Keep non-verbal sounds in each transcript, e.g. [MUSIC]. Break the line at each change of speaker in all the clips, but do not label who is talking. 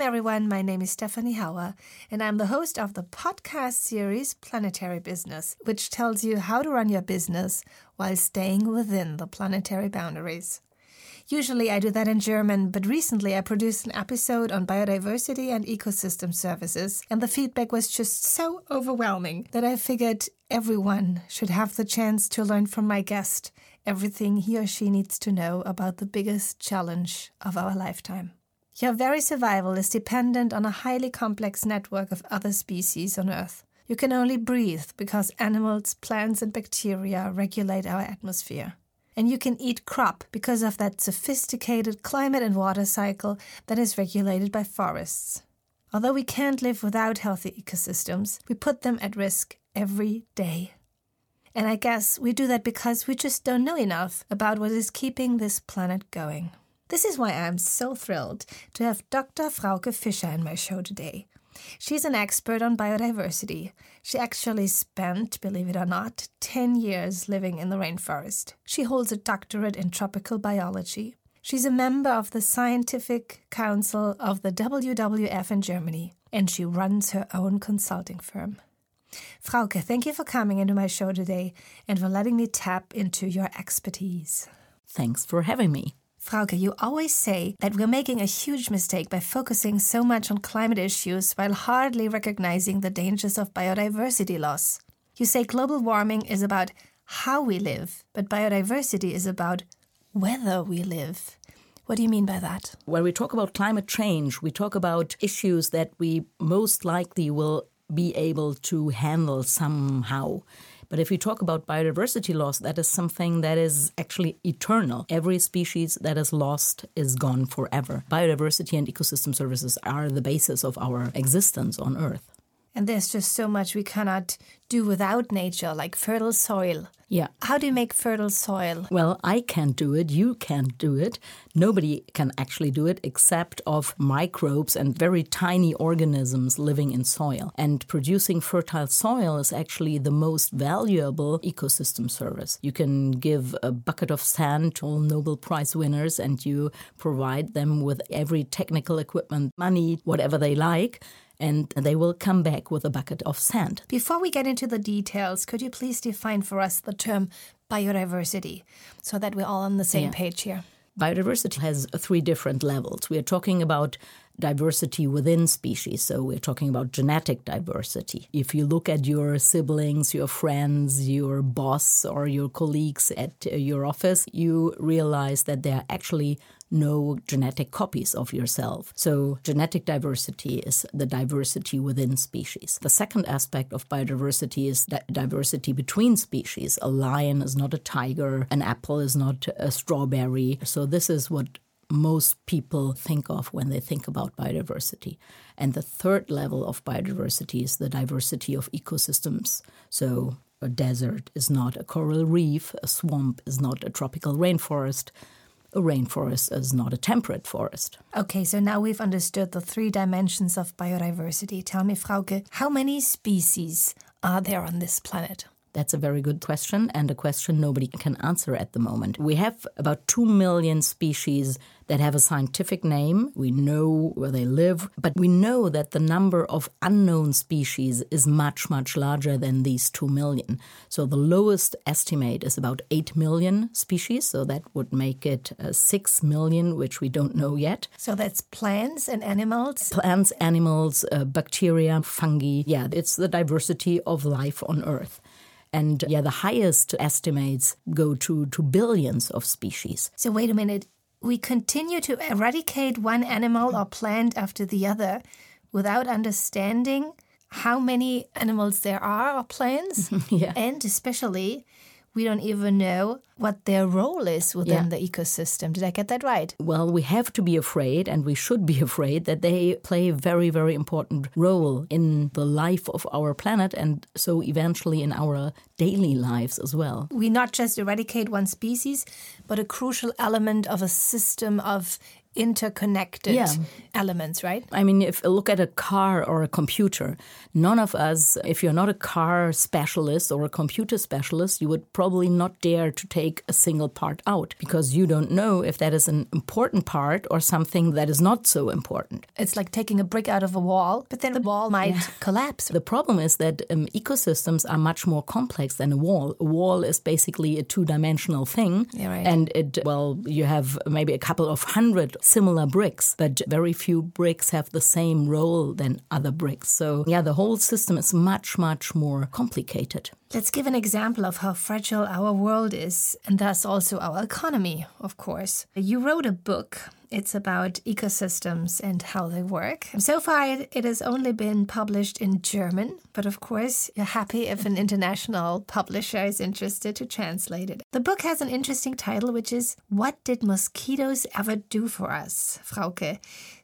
Welcome, everyone. My name is Stephanie Hauer, and I'm the host of the podcast series Planetary Business, which tells you how to run your business while staying within the planetary boundaries. Usually I do that in German, but recently I produced an episode on biodiversity and ecosystem services, and the feedback was just so overwhelming that I figured everyone should have the chance to learn from my guest everything he or she needs to know about the biggest challenge of our lifetime. Your very survival is dependent on a highly complex network of other species on Earth. You can only breathe because animals, plants, and bacteria regulate our atmosphere. And you can eat crop because of that sophisticated climate and water cycle that is regulated by forests. Although we can't live without healthy ecosystems, we put them at risk every day. And I guess we do that because we just don't know enough about what is keeping this planet going. This is why I'm so thrilled to have Dr. Frauke Fischer in my show today. She's an expert on biodiversity. She actually spent, believe it or not, 10 years living in the rainforest. She holds a doctorate in tropical biology. She's a member of the Scientific Council of the WWF in Germany, and she runs her own consulting firm. Frauke, thank you for coming into my show today and for letting me tap into your expertise.
Thanks for having me.
Frauke, you always say that we're making a huge mistake by focusing so much on climate issues while hardly recognizing the dangers of biodiversity loss. You say global warming is about how we live, but biodiversity is about whether we live. What do you mean by that?
When we talk about climate change, we talk about issues that we most likely will be able to handle somehow. But if we talk about biodiversity loss, that is something that is actually eternal. Every species that is lost is gone forever. Biodiversity and ecosystem services are the basis of our existence on Earth.
And there's just so much we cannot do without nature, like fertile soil.
Yeah.
How do you make fertile soil?
Well, I can't do it. You can't do it. Nobody can actually do it except of microbes and very tiny organisms living in soil. And producing fertile soil is actually the most valuable ecosystem service. You can give a bucket of sand to all Nobel Prize winners and you provide them with every technical equipment, money, whatever they like and they will come back with a bucket of sand.
Before we get into the details, could you please define for us the term biodiversity so that we're all on the same yeah. page here?
Biodiversity has three different levels. We are talking about diversity within species. So we're talking about genetic diversity. If you look at your siblings, your friends, your boss, or your colleagues at your office, you realize that there are actually no genetic copies of yourself. So, genetic diversity is the diversity within species. The second aspect of biodiversity is diversity between species. A lion is not a tiger, an apple is not a strawberry. So, this is what most people think of when they think about biodiversity. And the third level of biodiversity is the diversity of ecosystems. So, a desert is not a coral reef, a swamp is not a tropical rainforest, a rainforest is not a temperate forest.
Okay, so now we've understood the three dimensions of biodiversity. Tell me, Frauke, how many species are there on this planet?
That's a very good question, and a question nobody can answer at the moment. We have about 2 million species that have a scientific name. We know where they live, but we know that the number of unknown species is much, much larger than these 2 million. So the lowest estimate is about 8 million species, so that would make it uh, 6 million, which we don't know yet.
So that's plants and animals?
Plants, animals, uh, bacteria, fungi. Yeah, it's the diversity of life on Earth. And yeah, the highest estimates go to, to billions of species.
So, wait a minute. We continue to eradicate one animal or plant after the other without understanding how many animals there are or plants. [LAUGHS]
yeah.
And especially we don't even know what their role is within yeah. the ecosystem. Did I get that right?
Well, we have to be afraid, and we should be [LAUGHS] afraid that they play a very, very important role in the life of our planet and so eventually in our daily lives as well.
We not just eradicate one species, but a crucial element of a system of interconnected
Yeah.
elements, right?
I mean, if you look at a car or a computer, none of us, if you're not a car specialist or a computer specialist, you would probably not dare to take a single part out because you don't know if that is an important part or something that is not so important.
It's like taking a brick out of a wall, but then the wall might collapse.
The problem is that um, ecosystems are much more complex than a wall. A wall is basically a two dimensional thing.
Yeah, right.
And it, well, you have maybe a couple of hundred similar bricks, but very few bricks have the same role than other bricks. So, yeah, the whole system is much, much more complicated.
Let's give an example of how fragile our world is, and thus also our economy, of course. You wrote a book. It's about ecosystems and how they work. So far, it, has only been published in German, but of course, you're happy if an international publisher is interested to translate it. The book has an interesting title, which is What Did Mosquitoes Ever Do for Us, Frauke?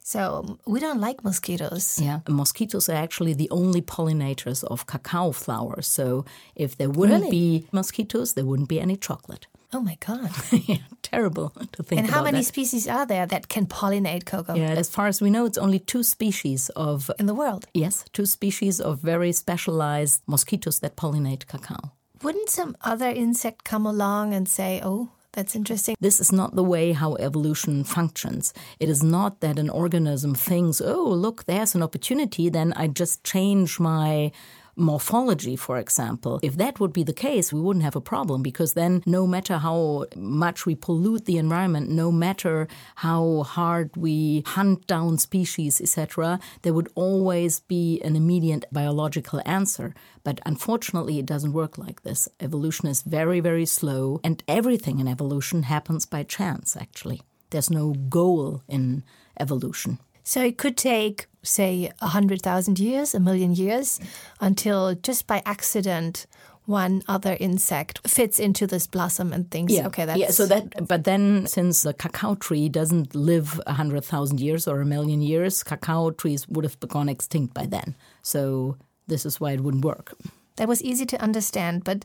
So, we don't like mosquitoes.
Yeah, mosquitoes are actually the only pollinators of cacao flowers. So, if there wouldn't
Really?
be mosquitoes, there wouldn't be any chocolate. [LAUGHS]
Oh my God.
yeah, terrible [LAUGHS] to think
And how many
that.
species are there that can pollinate cocoa
Yeah, as far as we know, it's only two species of
in the world?
yes, two species of very specialized mosquitoes that pollinate cacao.
Wouldn't some other insect come along and say, oh, that's interesting?
This is not the way how evolution functions. It is not that an organism thinks, "Oh, look, there's an opportunity, then I just change my morphology, for example. If that would be the case, we wouldn't have a problem because then no matter how much we pollute the environment, no matter how hard we hunt down species, etc., there would always be an immediate biological answer. But unfortunately, it doesn't work like this. Evolution is very, very slow, and everything in evolution happens by chance, actually. There's no goal in evolution.
So it could take, say, a 100,000 years, a million years, until just by accident, one other insect fits into this blossom and thinks, yeah. okay, that's.
yeah. So that, but then since the cacao tree doesn't live a hundred thousand years or a million years, cacao trees would have gone extinct by then. So this is why it wouldn't work.
That was easy to understand, but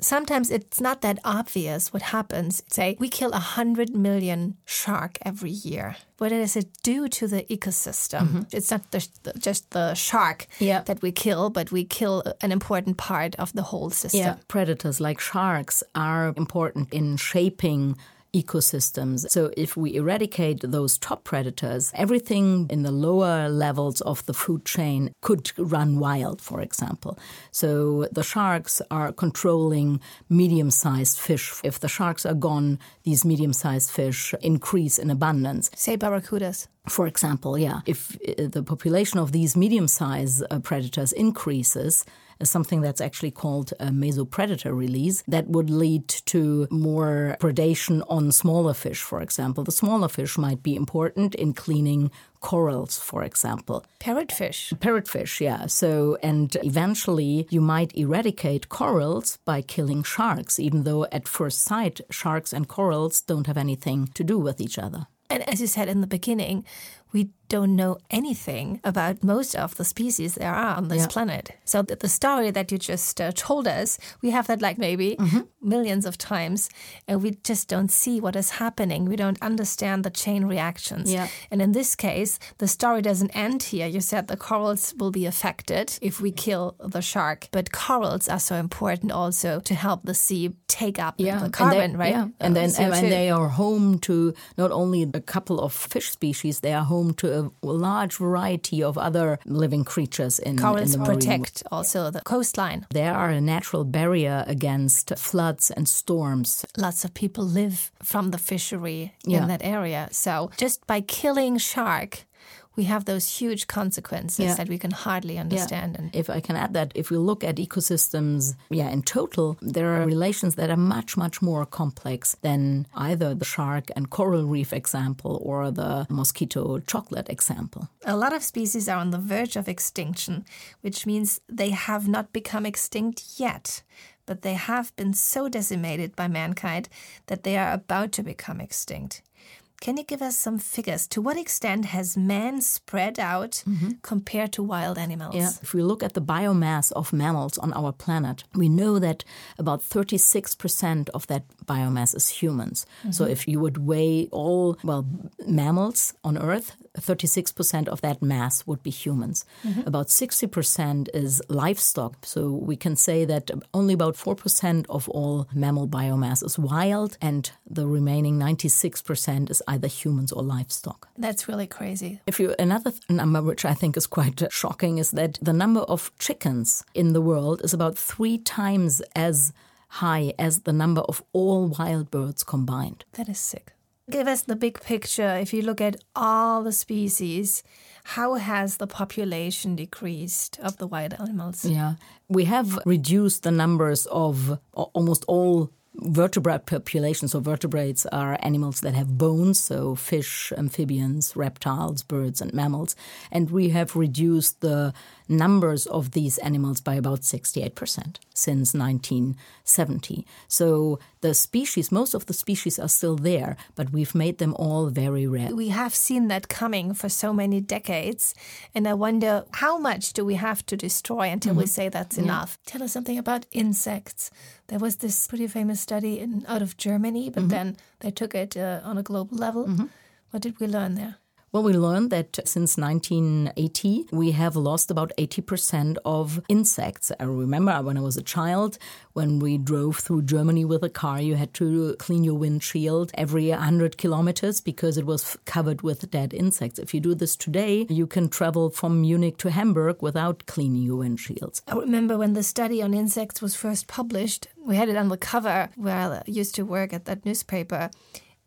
sometimes it's not that obvious what happens. Say we kill a hundred million shark every year. What does it do to the ecosystem? It's not the, just the shark
Mm-hmm. Yeah.
that we kill, but we kill an important part of the whole system.
Yeah, predators like sharks are important in shaping ecosystems. So if we eradicate those top predators, everything in the lower levels of the food chain could run wild, for example. So the sharks are controlling medium-sized fish. If the sharks are gone, these medium-sized fish increase in abundance.
Say barracudas.
For example, yeah, if uh, the population of these medium sized uh, predators increases, something that's actually called a mesopredator release, that would lead to more predation on smaller fish, for example. The smaller fish might be important in cleaning corals, for example.
Parrotfish.
Parrotfish, yeah. So, and eventually you might eradicate corals by killing sharks, even though at first sight, sharks and corals don't have anything to do with each other.
And as you said in the beginning, we don't know anything about most of the species there are on this
Yeah.
planet. So the, the story that you just uh, told us, we have that like maybe
Mm-hmm.
millions of times, and we just don't see what is happening. We don't understand the chain reactions.
Yeah.
And in this case, the story doesn't end here. You said the corals will be affected if we kill the shark, but corals are so important also to help the sea take up the
and
carbon,
they-
right?
Yeah,
Uh,
and then
CO2.
and they are home to not only a couple of fish species, they are home to a large variety of other living creatures in, in
Corals
the marine world.
protect also the coastline.
They are a natural barrier against floods and storms.
Lots of people live from the fishery
Yeah.
in that area. So just by killing shark, we have those huge consequences
Yeah.
that we can hardly understand. And
If I can add that, if we look at ecosystems, yeah, in total, there are relations that are much, much more complex than either the shark and coral reef example or the mosquito chocolate example.
a lot of species are on the verge of extinction, which means they have not become extinct yet. But they have been so decimated by mankind that they are about to become extinct. Can you give us some figures? To what extent has man spread out mm-hmm. compared to wild animals?
Yeah. If we look at the biomass of mammals on our planet, we know that about 36% of that biomass is humans. Mm-hmm. So if you would weigh all, well, mammals on Earth, 36% of that mass would be humans. About 60% is livestock. So we can say that only about 4% of all mammal biomass is wild, and the remaining 96% is either humans or livestock.
That's really crazy.
If you another th- number which I think is quite uh, shocking is that the number of chickens in the world is about 3 times as high as the number of all wild birds combined.
That is sick. Give us the big picture. If you look at all the species, how has the population decreased of the wild animals?
Yeah. We have reduced the numbers of almost all vertebrate populations. So vertebrates are animals that have bones, so fish, amphibians, reptiles, birds, and mammals. And we have reduced the numbers of these animals by about 68% since 1970. So the species, most of the species are still there, but we've made them all very rare.
We have seen that coming for so many decades. And I wonder how much do we have to destroy until we mm-hmm. say that's enough? Tell us something about insects. There was this pretty famous study in, out of Germany, but mm-hmm. then they took it uh, on a global level. Mm-hmm. What did we learn there?
Well, we learned that since 1980, we have lost about 80% of insects. I remember when I was a child, when we drove through Germany with a car, you had to clean your windshield every 100 kilometers because it was covered with dead insects. If you do this today, you can travel from Munich to Hamburg without cleaning your windshields.
I remember when the study on insects was first published, we had it on the cover where I used to work at that newspaper,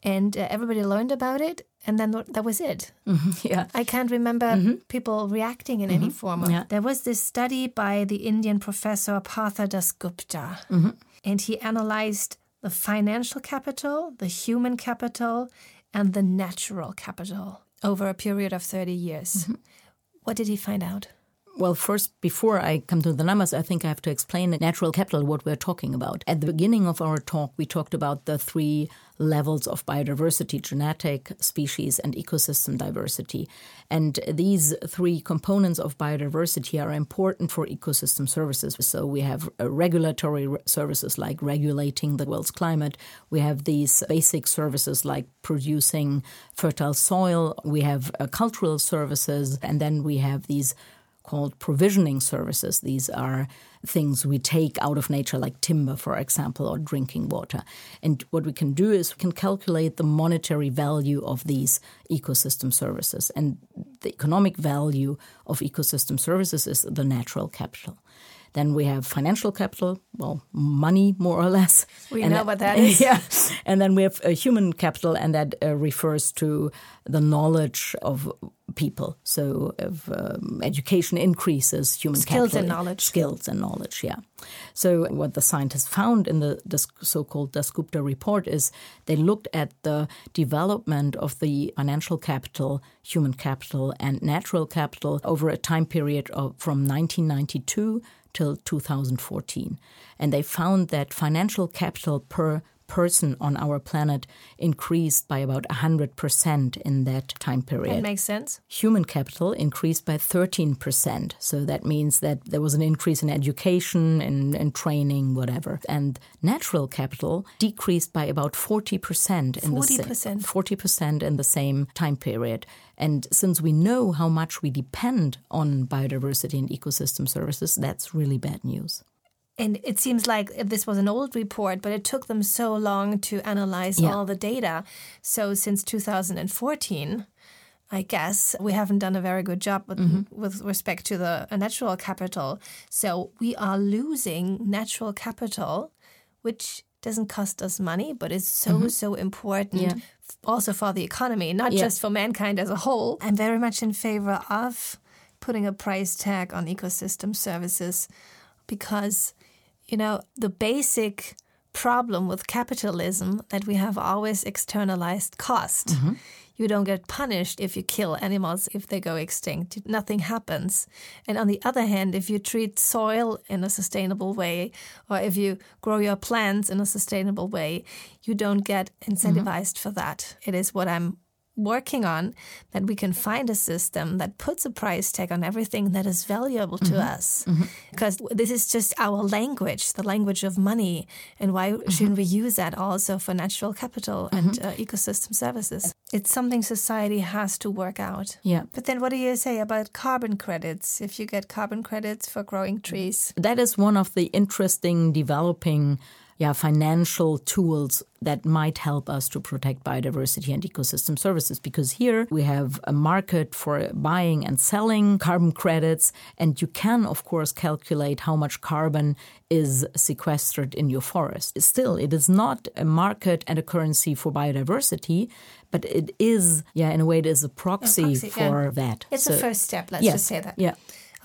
and uh, everybody learned about it, and then that was it. Mm-hmm. [LAUGHS]
Yeah.
I can't remember mm-hmm. people reacting in any mm-hmm. form.
Yeah.
There was this study by the Indian professor Partha Dasgupta, and he analyzed the financial capital, the human capital, and the natural capital over a period of 30 years. What did he find out?
Well, first, before I come to the numbers, I think I have to explain natural capital, what we're talking about. At the beginning of our talk, we talked about the three levels of biodiversity genetic, species, and ecosystem diversity. And these three components of biodiversity are important for ecosystem services. So we have uh, regulatory services like regulating the world's climate, we have these basic services like producing fertile soil, we have uh, cultural services, and then we have these called provisioning services. These are things we take out of nature, like timber, for example, or drinking water. And what we can do is we can calculate the monetary value of these ecosystem services. And the economic value of ecosystem services is the natural capital. Then we have financial capital, well, money more or less.
We
And
know what that [LAUGHS] is.
Yeah. And then we have uh, human capital, and that uh, refers to the knowledge of people. So if um, education increases human
Skills
capital.
and knowledge.
Skills and knowledge, yeah. So what the scientists found in the, the so-called Dasgupta report is they looked at the development of the financial capital, human capital, and natural capital over a time period of from 1992 till 2014. And they found that financial capital per person on our planet increased by about 100% in that time period.
That makes sense.
Human capital increased by 13%. So that means that there was an increase in education and, and training, whatever. And natural capital decreased by about 40% in the sa-
40%?
40% in the same time period. And since we know how much we depend on biodiversity and ecosystem services, that's really bad news.
And it seems like this was an old report, but it took them so long to analyze
Yeah.
all the data. So since 2014, I guess we haven't done a very good job with, mm-hmm. with respect to the natural capital. So we are losing natural capital, which doesn't cost us money, but is so mm-hmm. so important
Yeah.
also for the economy, not
Yeah.
just for mankind as a whole. I'm very much in favor of putting a price tag on ecosystem services because you know the basic problem with capitalism that we have always externalized cost. Mm-hmm. You don't get punished if you kill animals if they go extinct. Nothing happens. And on the other hand if you treat soil in a sustainable way or if you grow your plants in a sustainable way you don't get mm-hmm. incentivized for that. It is what i'm working on that we can find a system that puts a price tag on everything that is valuable to
Mm-hmm.
us. Because this is just our language, the language of money. And why
Mm-hmm.
shouldn't we use that also for natural capital and uh, ecosystem services? It's something society has to work out.
Yeah.
But then what do you say about carbon credits? If you get carbon credits for growing trees,
That is one of the interesting developing yeah, financial tools that might help us to protect biodiversity and ecosystem services. Because here we have a market for buying and selling carbon credits, and you can, of course, calculate how much carbon is sequestered in your forest. Still, it is not a market and a currency for biodiversity, but it is, yeah, in a way, it is a proxy,
proxy, yeah.
for that.
it's
So-
a first step. Let's
yeah,
just say that.
Yeah.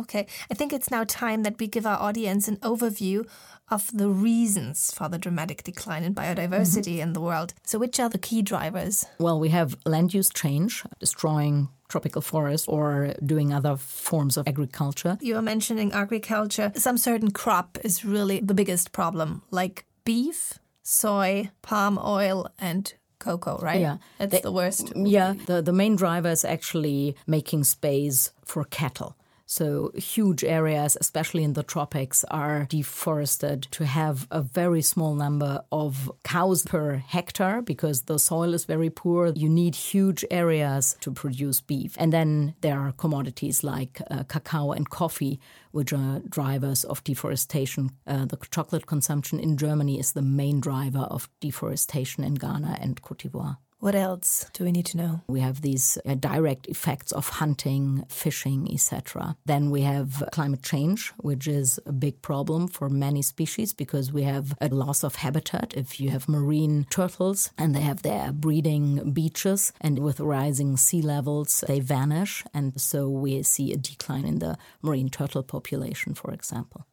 Okay, I think it's now time that we give our audience an overview of the reasons for the dramatic decline in biodiversity
Mm-hmm.
in the world. So, which are the key drivers?
Well, we have land use change, destroying tropical forests or doing other forms of agriculture.
You were mentioning agriculture. Some certain crop is really the biggest problem, like beef, soy, palm oil, and cocoa, right?
Yeah.
That's
They-
the worst.
Yeah, the, the main driver is actually making space for cattle. So huge areas, especially in the tropics, are deforested to have a very small number of cows per hectare because the soil is very poor. You need huge areas to produce beef. And then there are commodities like uh, cacao and coffee, which are drivers of deforestation. Uh, the chocolate consumption in Germany is the main driver of deforestation in Ghana and Cote d'Ivoire.
What else do we need to know?
We have these uh, direct effects of hunting, fishing, etc. Then we have climate change, which is a big problem for many species because we have a loss of habitat. If you have marine turtles and they have their breeding beaches, and with rising sea levels, they vanish. And so we see a decline in the marine turtle population, for example.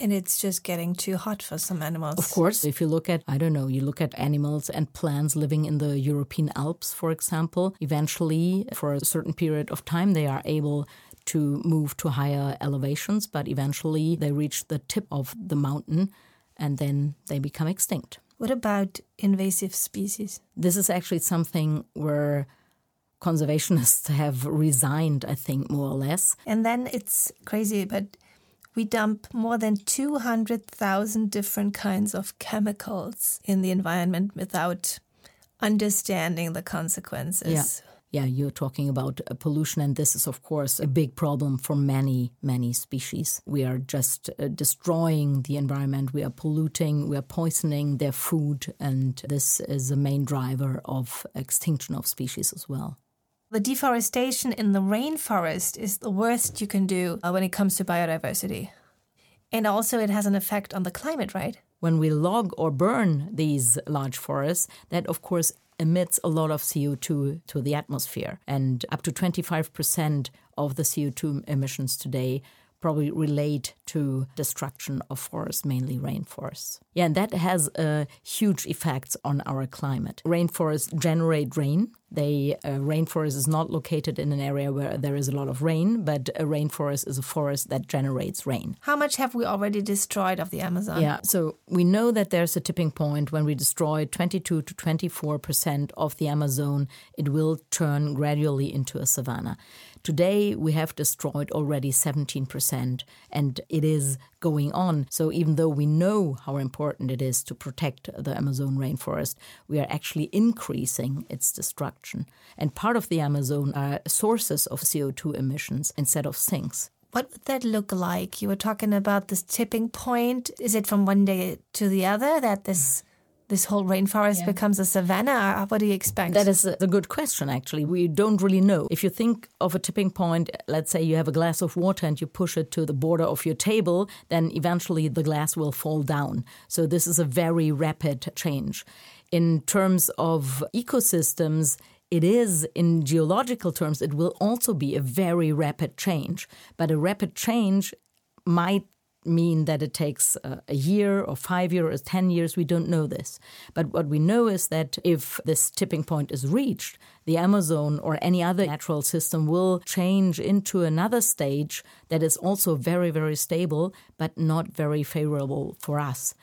And it's just getting too hot for some animals.
Of course, if you look at, I don't know, you look at animals and plants living in the European Alps, for example, eventually, for a certain period of time, they are able to move to higher elevations, but eventually they reach the tip of the mountain and then they become extinct.
What about invasive species?
This is actually something where conservationists [LAUGHS] have resigned, I think, more or less.
And then it's crazy, but we dump more than 200,000 different kinds of chemicals in the environment without understanding the consequences.
Yeah. Yeah, you're talking about uh, pollution, and this is, of course, a big problem for many, many species. We are just uh, destroying the environment, we are polluting, we are poisoning their food, and this is a main driver of extinction of species as well.
The deforestation in the rainforest is the worst you can do uh, when it comes to biodiversity. And also, it has an effect on the climate, right?
When we log or burn these large forests, that, of course, emits a lot of CO2 to the atmosphere. And up to 25% of the CO2 emissions today probably relate to destruction of forests, mainly rainforests. Yeah, and that has uh, huge effects on our climate. Rainforests generate rain. They a rainforest is not located in an area where there is a lot of rain, but a rainforest is a forest that generates rain.
How much have we already destroyed of the Amazon?
Yeah, so we know that there's a tipping point when we destroy 22 to 24 percent of the Amazon, it will turn gradually into a savanna. Today, we have destroyed already 17 percent, and it is going on. So, even though we know how important it is to protect the Amazon rainforest, we are actually increasing its destruction. And part of the Amazon are sources of CO2 emissions instead of sinks.
What would that look like? You were talking about this tipping point. Is it from one day to the other that this this whole rainforest becomes a savanna? Uh, what do you expect?
That is a a good question, actually. We don't really know. If you think of a tipping point, let's say you have a glass of water and you push it to the border of your table, then eventually the glass will fall down. So this is a very rapid change. In terms of ecosystems, it is, in geological terms, it will also be a very rapid change. But a rapid change might mean that it takes a year or five years or 10 years. We don't know this. But what we know is that if this tipping point is reached, the Amazon or any other natural system will change into another stage that is also very, very stable, but not very favorable for us.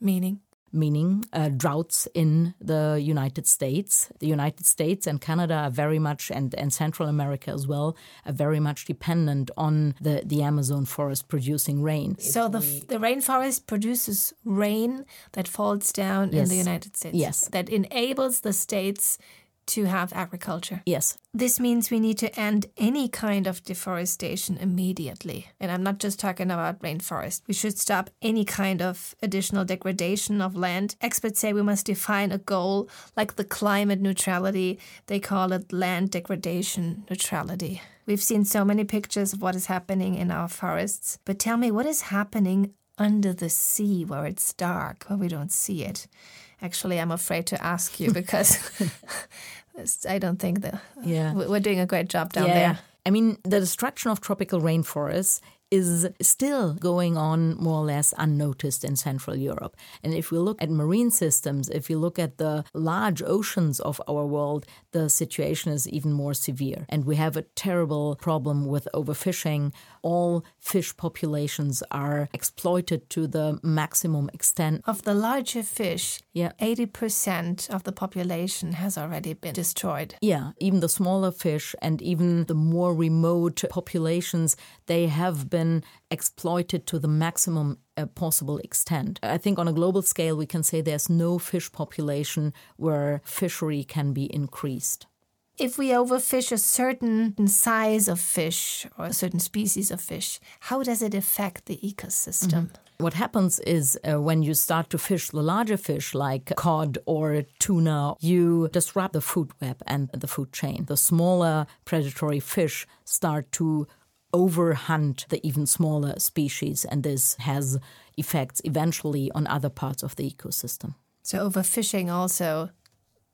meaning.
Meaning uh, droughts in the United States. The United States and Canada are very much, and, and Central America as well, are very much dependent on the, the Amazon forest producing rain.
So the, the rainforest produces rain that falls down yes. in the United States.
Yes.
That enables the states to have agriculture.
Yes.
This means we need to end any kind of deforestation immediately. And I'm not just talking about rainforest. We should stop any kind of additional degradation of land. Experts say we must define a goal like the climate neutrality. They call it land degradation neutrality. We've seen so many pictures of what is happening in our forests. But tell me, what is happening under the sea where it's dark, where we don't see it? Actually, I'm afraid to ask you [LAUGHS] because [LAUGHS] I don't think that uh, yeah. we're doing a great job down yeah. there.
I mean, the destruction of tropical rainforests is still going on more or less unnoticed in Central Europe. And if we look at marine systems, if we look at the large oceans of our world, the situation is even more severe. And we have a terrible problem with overfishing. All fish populations are exploited to the maximum extent.
Of the larger fish, yeah. 80% of the population has already been destroyed.
Yeah, even the smaller fish and even the more remote populations, they have been exploited to the maximum uh, possible extent. I think on a global scale, we can say there's no fish population where fishery can be increased.
If we overfish a certain size of fish or a certain species of fish, how does it affect the ecosystem? Mm -hmm.
What happens is uh, when you start to fish the larger fish like cod or tuna, you disrupt the food web and the food chain. The smaller predatory fish start to overhunt the even smaller species, and this has effects eventually on other parts of the ecosystem.
So, overfishing also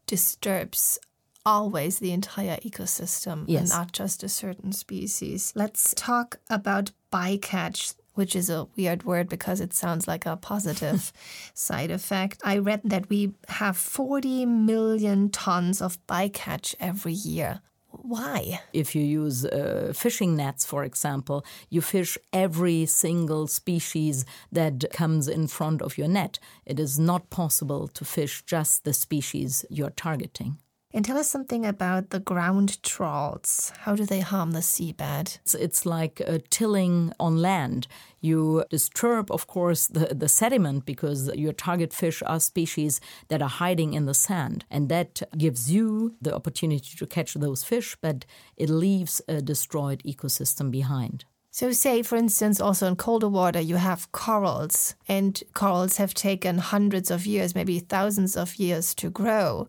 disturbs always the entire ecosystem yes. and not just a certain species. Let's talk about bycatch which is a weird word because it sounds like a positive [LAUGHS] side effect. I read that we have 40 million tons of bycatch every year. Why?
If you use uh, fishing nets, for example, you fish every single species that comes in front of your net. It is not possible to fish just the species you're targeting.
And tell us something about the ground trawls. How do they harm the seabed?
It's, it's like uh, tilling on land. You disturb, of course, the, the sediment because your target fish are species that are hiding in the sand. And that gives you the opportunity to catch those fish, but it leaves a destroyed ecosystem behind.
So, say, for instance, also in colder water, you have corals, and corals have taken hundreds of years, maybe thousands of years to grow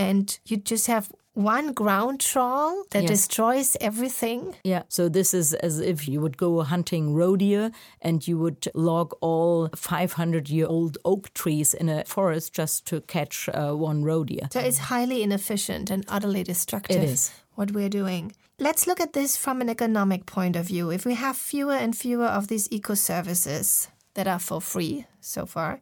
and you just have one ground trawl that yes. destroys everything.
Yeah. So this is as if you would go hunting roe deer and you would log all 500 year old oak trees in a forest just to catch uh, one roe deer.
So it's highly inefficient and utterly destructive.
It is.
What we're doing. Let's look at this from an economic point of view. If we have fewer and fewer of these eco services that are for free so far,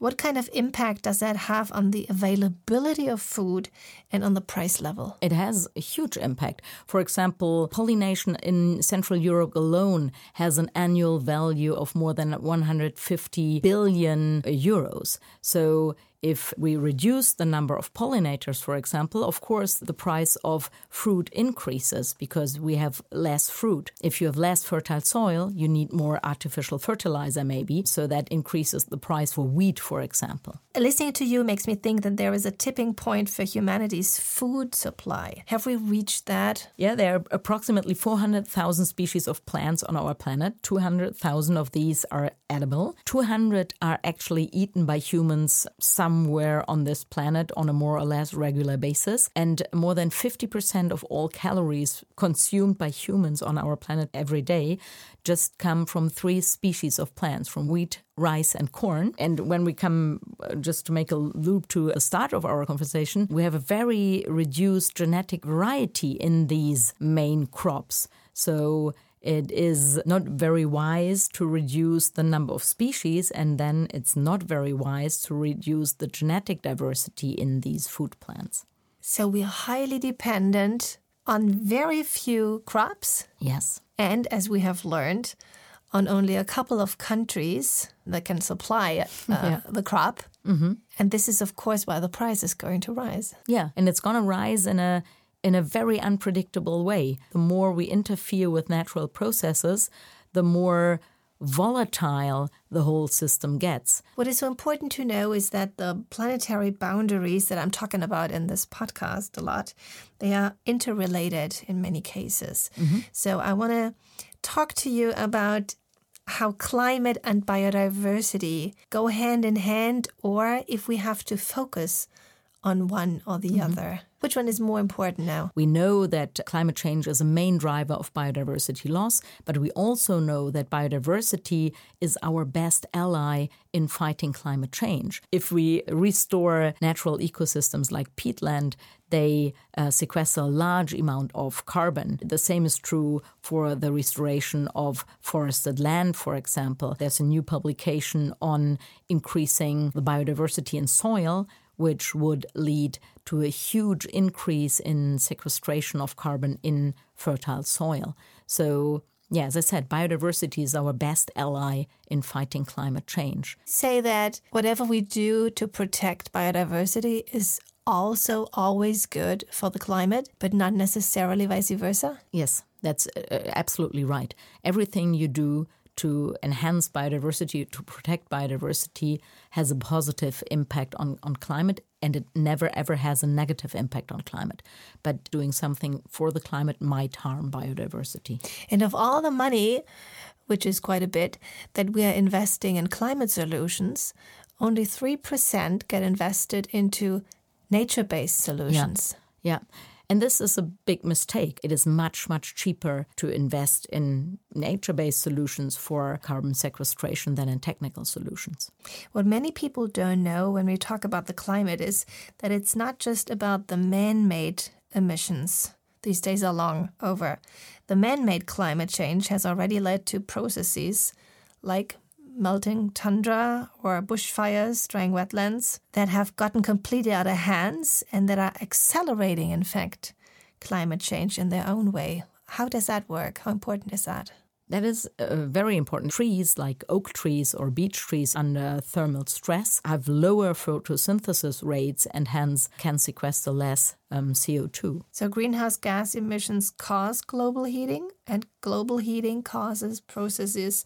what kind of impact does that have on the availability of food and on the price level?
It has a huge impact. For example, pollination in Central Europe alone has an annual value of more than 150 billion euros. So if we reduce the number of pollinators, for example, of course, the price of fruit increases because we have less fruit. If you have less fertile soil, you need more artificial fertilizer, maybe, so that increases the price for wheat, for example.
Listening to you makes me think that there is a tipping point for humanity's food supply. Have we reached that?
Yeah, there are approximately 400,000 species of plants on our planet. 200,000 of these are edible. 200 are actually eaten by humans. Some somewhere on this planet on a more or less regular basis. And more than 50% of all calories consumed by humans on our planet every day just come from three species of plants from wheat, rice, and corn. And when we come, uh, just to make a loop to the start of our conversation, we have a very reduced genetic variety in these main crops. So it is not very wise to reduce the number of species, and then it's not very wise to reduce the genetic diversity in these food plants.
So we're highly dependent on very few crops.
Yes.
And as we have learned, on only a couple of countries that can supply uh, [LAUGHS] yeah. the crop. Mm-hmm. And this is, of course, why the price is going to rise.
Yeah, and it's going to rise in a in a very unpredictable way. The more we interfere with natural processes, the more volatile the whole system gets.
What is so important to know is that the planetary boundaries that I'm talking about in this podcast a lot, they are interrelated in many cases. Mm-hmm. So I want to talk to you about how climate and biodiversity go hand in hand or if we have to focus on one or the mm-hmm. other. Which one is more important now?
We know that climate change is a main driver of biodiversity loss, but we also know that biodiversity is our best ally in fighting climate change. If we restore natural ecosystems like peatland, they uh, sequester a large amount of carbon. The same is true for the restoration of forested land, for example. There's a new publication on increasing the biodiversity in soil, which would lead to a huge increase in sequestration of carbon in fertile soil. So, yeah, as I said, biodiversity is our best ally in fighting climate change.
Say that whatever we do to protect biodiversity is also always good for the climate, but not necessarily vice versa?
Yes, that's uh, absolutely right. Everything you do to enhance biodiversity, to protect biodiversity, has a positive impact on, on climate, and it never ever has a negative impact on climate. But doing something for the climate might harm biodiversity.
And of all the money, which is quite a bit, that we are investing in climate solutions, only 3% get invested into nature based solutions.
Yeah. yeah. And this is a big mistake. It is much, much cheaper to invest in nature based solutions for carbon sequestration than in technical solutions.
What many people don't know when we talk about the climate is that it's not just about the man made emissions. These days are long over. The man made climate change has already led to processes like melting tundra or bushfires, drying wetlands that have gotten completely out of hands and that are accelerating, in fact, climate change in their own way. How does that work? How important is that?
That is uh, very important. Trees like oak trees or beech trees under thermal stress have lower photosynthesis rates and hence can sequester less um, CO2.
So, greenhouse gas emissions cause global heating, and global heating causes processes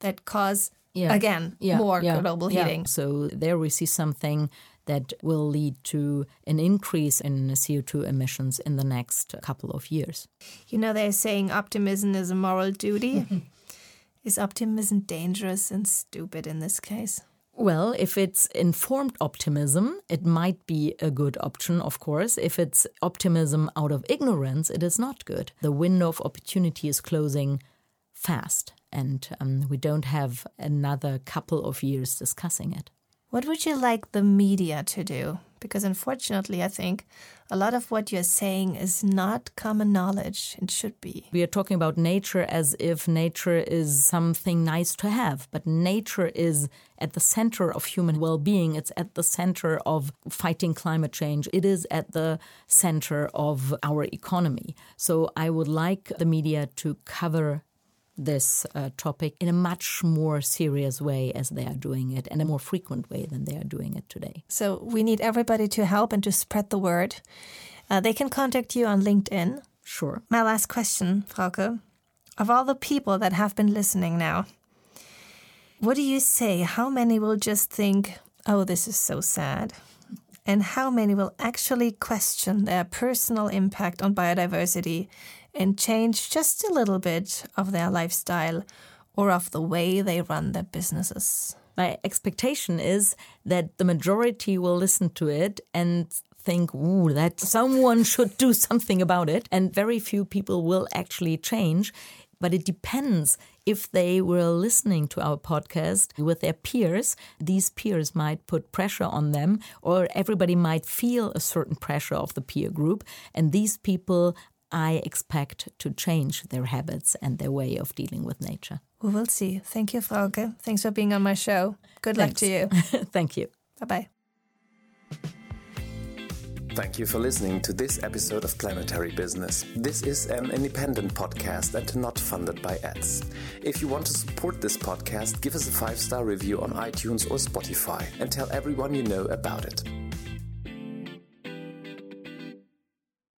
that cause yeah. again yeah. more yeah. global heating.
So there we see something that will lead to an increase in CO2 emissions in the next couple of years.
You know, they're saying optimism is a moral duty. [LAUGHS] is optimism dangerous and stupid in this case?
Well, if it's informed optimism, it might be a good option, of course. If it's optimism out of ignorance, it is not good. The window of opportunity is closing fast and um, we don't have another couple of years discussing it.
What would you like the media to do? Because unfortunately, I think a lot of what you're saying is not common knowledge. It should be.
We are talking about nature as if nature is something nice to have, but nature is at the center of human well being. It's at the center of fighting climate change. It is at the center of our economy. So I would like the media to cover this uh, topic in a much more serious way as they are doing it and a more frequent way than they are doing it today.
So we need everybody to help and to spread the word. Uh, they can contact you on LinkedIn.
Sure.
My last question, Frauke. Of all the people that have been listening now, what do you say? How many will just think, oh, this is so sad? And how many will actually question their personal impact on biodiversity and change just a little bit of their lifestyle or of the way they run their businesses.
My expectation is that the majority will listen to it and think, ooh, that someone should do something about it. And very few people will actually change. But it depends if they were listening to our podcast with their peers, these peers might put pressure on them, or everybody might feel a certain pressure of the peer group. And these people I expect to change their habits and their way of dealing with nature.
We will see. Thank you, Frauke. Thanks for being on my show. Good Thanks. luck to you. [LAUGHS]
Thank you.
Bye bye.
Thank you for listening to this episode of Planetary Business. This is an independent podcast and not funded by ads. If you want to support this podcast, give us a five star review on iTunes or Spotify and tell everyone you know about it.